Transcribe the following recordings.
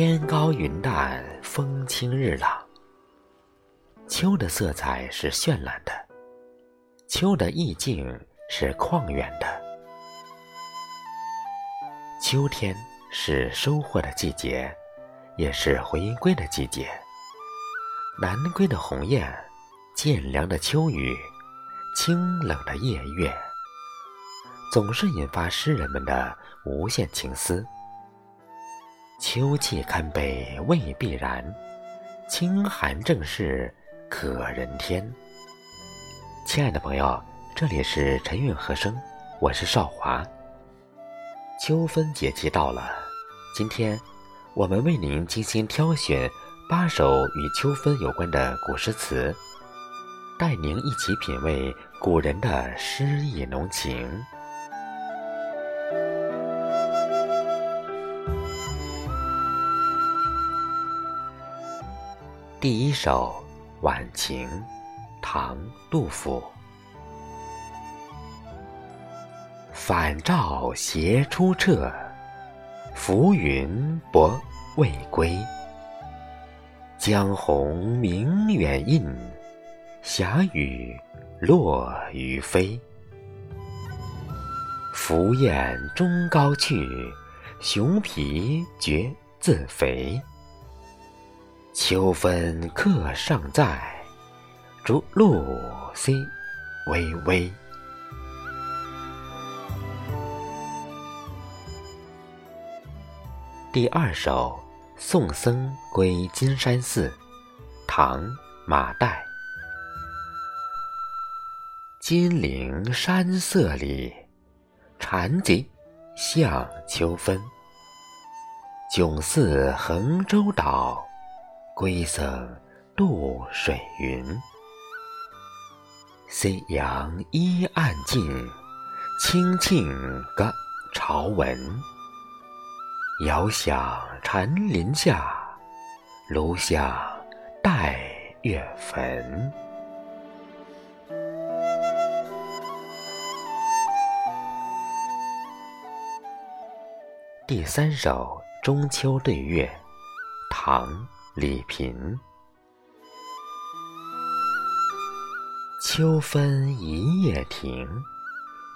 天高云淡，风清日朗。秋的色彩是绚烂的，秋的意境是旷远的。秋天是收获的季节，也是回归的季节。南归的鸿雁，渐凉的秋雨，清冷的夜月，总是引发诗人们的无限情思。秋气堪悲未必然，清寒正是可人天。亲爱的朋友，这里是晨韵和声，我是少华。秋分节气到了，今天我们为您精心挑选八首与秋分有关的古诗词，带您一起品味古人的诗意浓情。第一首《晚晴》，唐·杜甫。返照斜出彻，浮云薄未归。江红明远映，霞雨落于飞。凫雁中高去，熊皮觉自肥。秋分客尚在，竹露虽微微。第二首《送僧归金山寺》，唐·马岱。金陵山色里，禅寂向秋分。迥似衡洲岛。归僧渡水云，夕阳依岸尽，清庆歌潮闻。遥想禅林下，炉香待月焚。第三首《中秋对月》，唐。李萍，秋分一夜停，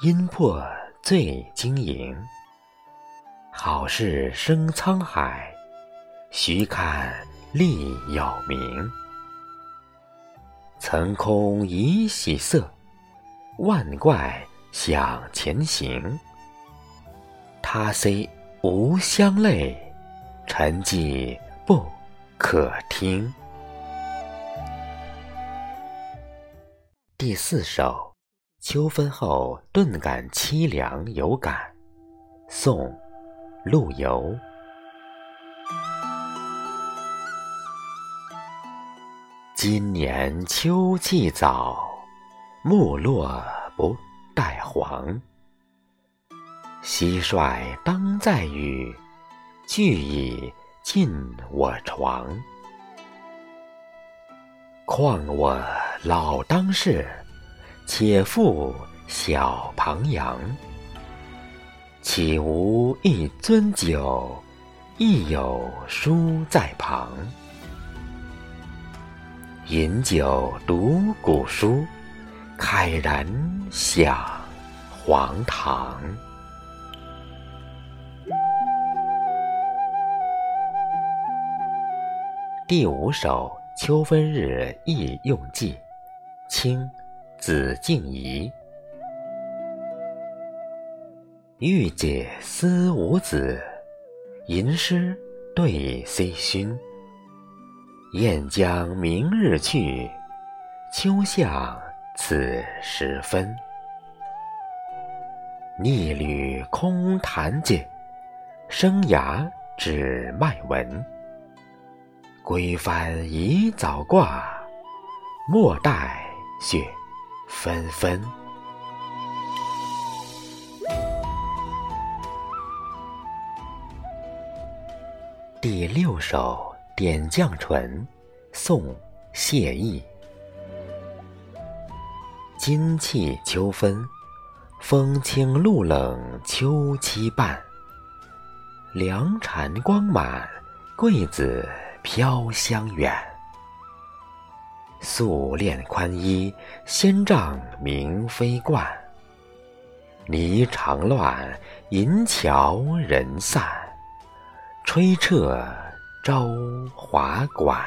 音破醉晶莹。好事生沧海，徐看力有名。曾空一喜色，万怪向前行。他虽无相类，沉寂不。可听。第四首，秋分后顿感凄凉有感，宋·陆游。今年秋气早，木落不带黄。蟋蟀当在雨，俱已。进我床，况我老当世，且负小庞杨。岂无一樽酒，亦有书在旁。饮酒读古书，慨然想黄唐。第五首《秋分日忆用记》，清·子敬怡。欲解思无子，吟诗对虽勋。雁将明日去，秋向此时分。逆旅空谈解，生涯只卖文。归帆已早挂，莫待雪纷纷。第六首《点绛唇》，宋·谢意。今气秋分，风清露冷秋期半。凉蝉光满。桂子飘香远。素练宽衣，仙杖明妃冠。霓裳乱，银桥人散，吹彻朝华馆。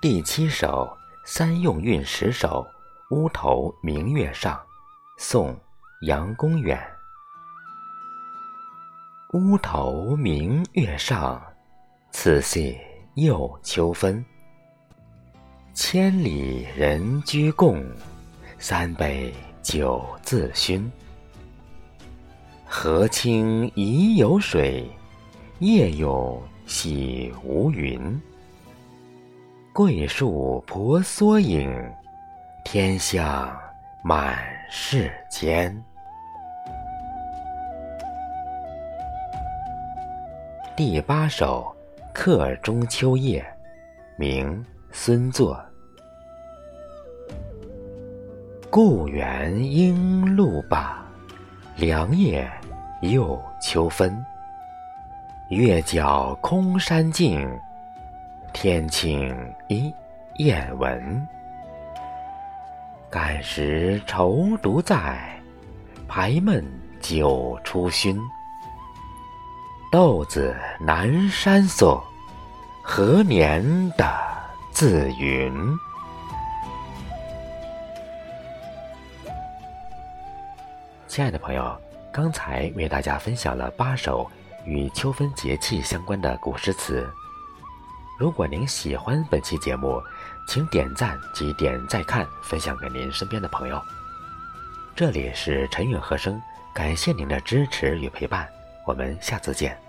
第七首三用韵十首《乌头明月上》，宋·杨公远。乌头明月上，此系又秋分。千里人居共，三杯酒自熏。河清已有水，夜有喜无云。桂树婆娑影，天香满世间。第八首。客中秋夜，明·孙作。故园应路罢，凉夜又秋分。月皎空山静，天清一雁闻。感时愁独在，排闷酒初熏。豆子南山送，何年的自云？亲爱的朋友，刚才为大家分享了八首与秋分节气相关的古诗词。如果您喜欢本期节目，请点赞及点再看，分享给您身边的朋友。这里是陈韵和声，感谢您的支持与陪伴，我们下次见。